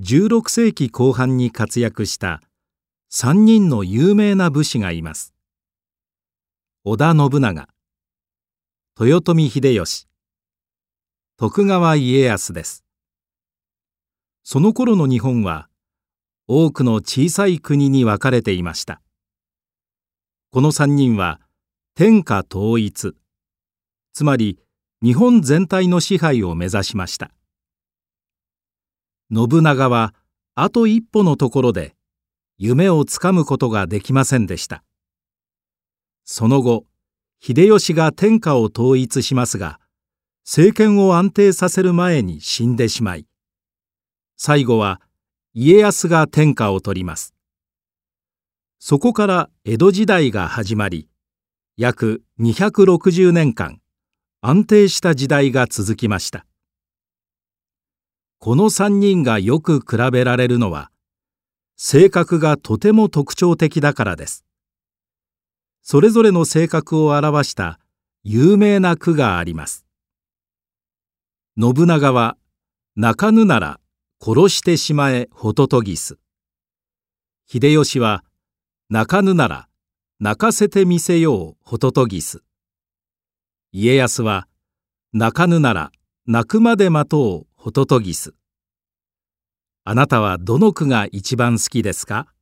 16世紀後半に活躍した3人の有名な武士がいます。織田信長豊臣秀吉徳川家康です。その頃の日本は多くの小さい国に分かれていました。この3人は天下統一つまり日本全体の支配を目指しました。信長はあと一歩のところで夢をつかむことができませんでした。その後秀吉が天下を統一しますが政権を安定させる前に死んでしまい最後は家康が天下を取ります。そこから江戸時代が始まり約260年間安定した時代が続きました。この3人がよく比べられるのは性格がとても特徴的だからです。それぞれの性格を表した有名な句があります。信長は泣かぬなら殺してしまえホトトギス。秀吉は泣かぬなら泣かせてみせようホトトギス。家康は泣かぬなら泣くまで待とうホトトギスあなたはどの句が一番好きですか？